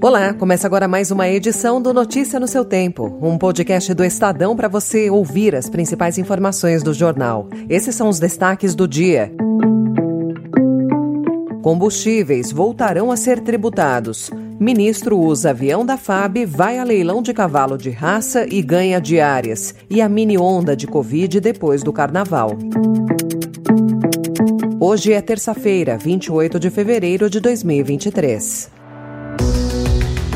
Olá, começa agora mais uma edição do Notícia no seu Tempo, um podcast do Estadão para você ouvir as principais informações do jornal. Esses são os destaques do dia. Combustíveis voltarão a ser tributados. Ministro usa avião da FAB, vai a leilão de cavalo de raça e ganha diárias. E a mini onda de Covid depois do carnaval. Hoje é terça-feira, 28 de fevereiro de 2023.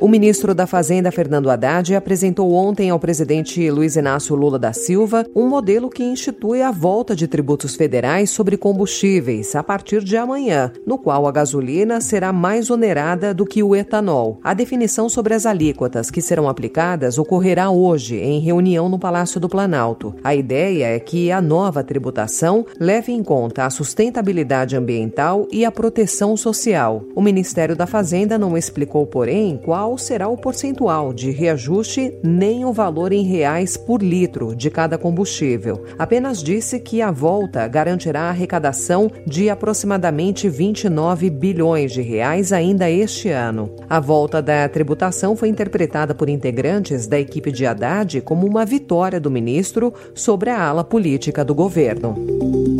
O ministro da Fazenda, Fernando Haddad, apresentou ontem ao presidente Luiz Inácio Lula da Silva um modelo que institui a volta de tributos federais sobre combustíveis a partir de amanhã, no qual a gasolina será mais onerada do que o etanol. A definição sobre as alíquotas que serão aplicadas ocorrerá hoje, em reunião no Palácio do Planalto. A ideia é que a nova tributação leve em conta a sustentabilidade ambiental e a proteção social. O Ministério da Fazenda não explicou, porém, qual qual será o percentual de reajuste nem o valor em reais por litro de cada combustível. Apenas disse que a volta garantirá a arrecadação de aproximadamente 29 bilhões de reais ainda este ano. A volta da tributação foi interpretada por integrantes da equipe de Haddad como uma vitória do ministro sobre a ala política do governo.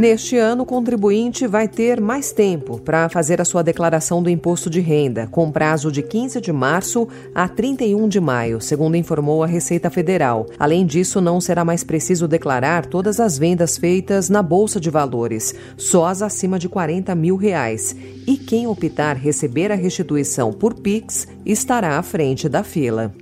Neste ano, o contribuinte vai ter mais tempo para fazer a sua declaração do imposto de renda, com prazo de 15 de março a 31 de maio, segundo informou a Receita Federal. Além disso, não será mais preciso declarar todas as vendas feitas na Bolsa de Valores, só as acima de 40 mil reais. E quem optar receber a restituição por PIX estará à frente da fila.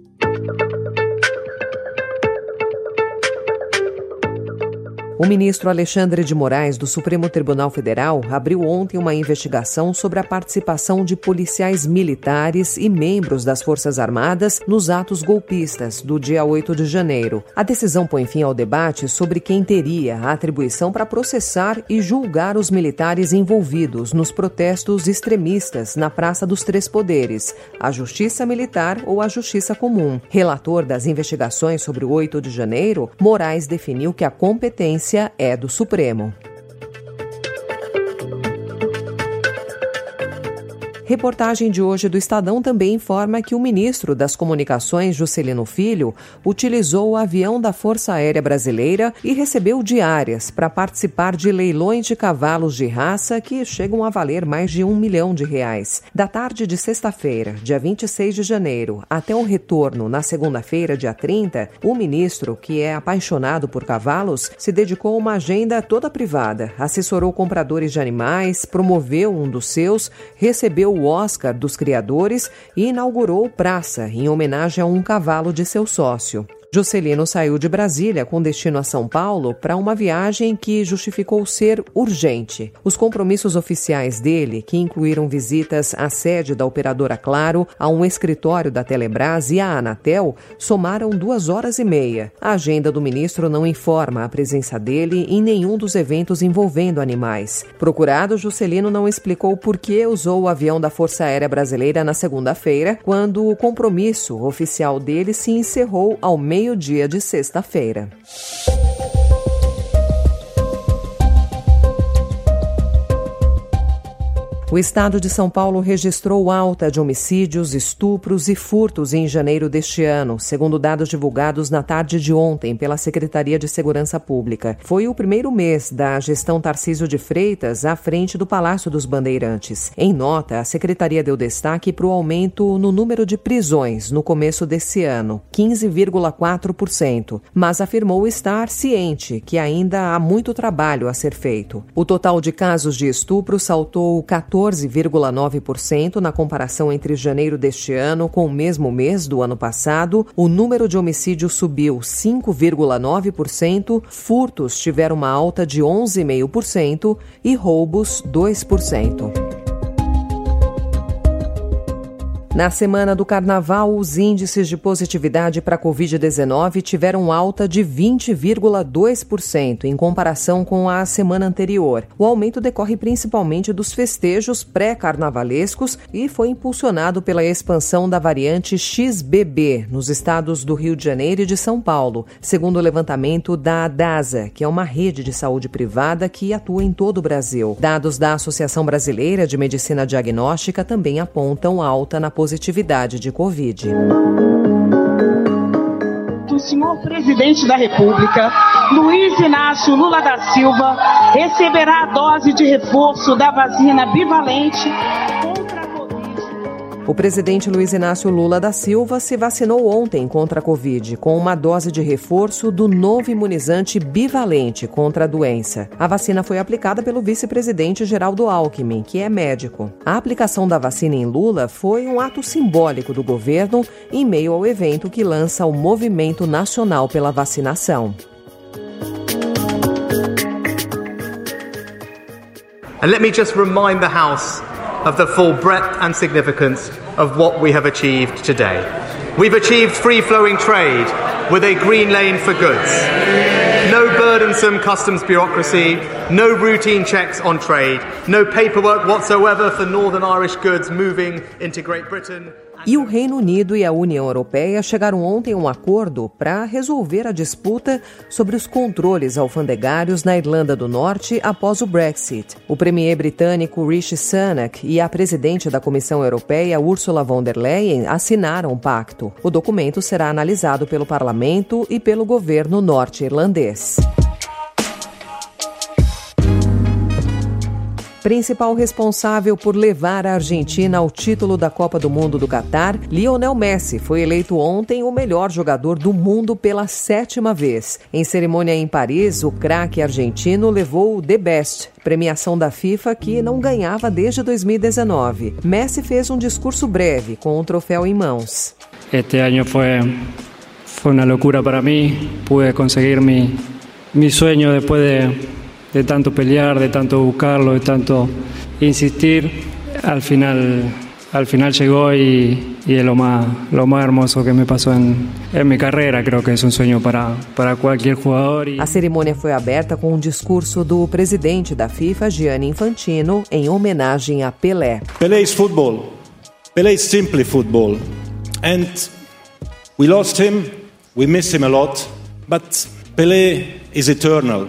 O ministro Alexandre de Moraes, do Supremo Tribunal Federal, abriu ontem uma investigação sobre a participação de policiais militares e membros das Forças Armadas nos atos golpistas do dia 8 de janeiro. A decisão põe fim ao debate sobre quem teria a atribuição para processar e julgar os militares envolvidos nos protestos extremistas na Praça dos Três Poderes, a Justiça Militar ou a Justiça Comum. Relator das investigações sobre o 8 de janeiro, Moraes definiu que a competência é do Supremo. Reportagem de hoje do Estadão também informa que o ministro das Comunicações, Juscelino Filho, utilizou o avião da Força Aérea Brasileira e recebeu diárias para participar de leilões de cavalos de raça que chegam a valer mais de um milhão de reais. Da tarde de sexta-feira, dia 26 de janeiro, até o retorno na segunda-feira, dia 30, o ministro, que é apaixonado por cavalos, se dedicou a uma agenda toda privada, assessorou compradores de animais, promoveu um dos seus, recebeu o Oscar dos criadores e inaugurou praça em homenagem a um cavalo de seu sócio. Juscelino saiu de Brasília com destino a São Paulo para uma viagem que justificou ser urgente. Os compromissos oficiais dele, que incluíram visitas à sede da operadora Claro, a um escritório da Telebrás e à Anatel, somaram duas horas e meia. A agenda do ministro não informa a presença dele em nenhum dos eventos envolvendo animais. Procurado, Juscelino não explicou por que usou o avião da Força Aérea Brasileira na segunda-feira, quando o compromisso oficial dele se encerrou ao meio meio-dia de sexta-feira. O estado de São Paulo registrou alta de homicídios, estupros e furtos em janeiro deste ano, segundo dados divulgados na tarde de ontem pela Secretaria de Segurança Pública. Foi o primeiro mês da gestão Tarcísio de Freitas à frente do Palácio dos Bandeirantes. Em nota, a secretaria deu destaque para o aumento no número de prisões no começo desse ano, 15,4%, mas afirmou estar ciente que ainda há muito trabalho a ser feito. O total de casos de estupro saltou 14 14,9% na comparação entre janeiro deste ano com o mesmo mês do ano passado. O número de homicídios subiu 5,9%, furtos tiveram uma alta de 11,5% e roubos 2%. Na semana do carnaval, os índices de positividade para a Covid-19 tiveram alta de 20,2% em comparação com a semana anterior. O aumento decorre principalmente dos festejos pré-carnavalescos e foi impulsionado pela expansão da variante XBB nos estados do Rio de Janeiro e de São Paulo, segundo o levantamento da ADASA, que é uma rede de saúde privada que atua em todo o Brasil. Dados da Associação Brasileira de Medicina Diagnóstica também apontam alta na positividade de Covid. O senhor presidente da República, Luiz Inácio Lula da Silva, receberá a dose de reforço da vacina bivalente o presidente Luiz Inácio Lula da Silva se vacinou ontem contra a Covid, com uma dose de reforço do novo imunizante bivalente contra a doença. A vacina foi aplicada pelo vice-presidente Geraldo Alckmin, que é médico. A aplicação da vacina em Lula foi um ato simbólico do governo em meio ao evento que lança o Movimento Nacional pela Vacinação. And let me just remind the House of the full breadth and significance of what we have achieved today. We've achieved free flowing trade with a green lane for goods. No burdensome customs bureaucracy, no routine checks on trade, no paperwork whatsoever for Northern Irish goods moving into Great Britain. E o Reino Unido e a União Europeia chegaram ontem a um acordo para resolver a disputa sobre os controles alfandegários na Irlanda do Norte após o Brexit. O premier britânico Rishi Sunak e a presidente da Comissão Europeia Ursula von der Leyen assinaram o pacto. O documento será analisado pelo parlamento e pelo governo norte-irlandês. Principal responsável por levar a Argentina ao título da Copa do Mundo do Catar, Lionel Messi foi eleito ontem o melhor jogador do mundo pela sétima vez. Em cerimônia em Paris, o craque argentino levou o The Best, premiação da FIFA que não ganhava desde 2019. Messi fez um discurso breve com o troféu em mãos. Este ano foi foi uma loucura para mim. Pude conseguir mi, mi sueño depois de de tanto pelear, de tanto buscarlo, de tanto insistir, al final, al final llegó y, y es lo más, lo más hermoso que me pasó en, en mi carreira. Creo que é um sonho para, para qualquer jogador. A cerimônia foi aberta com um discurso do presidente da FIFA, Gianni Infantino, em homenagem a Pelé. Pelé is football. Pelé is simply football. And we lost him, we miss him a lot, but Pelé is eternal.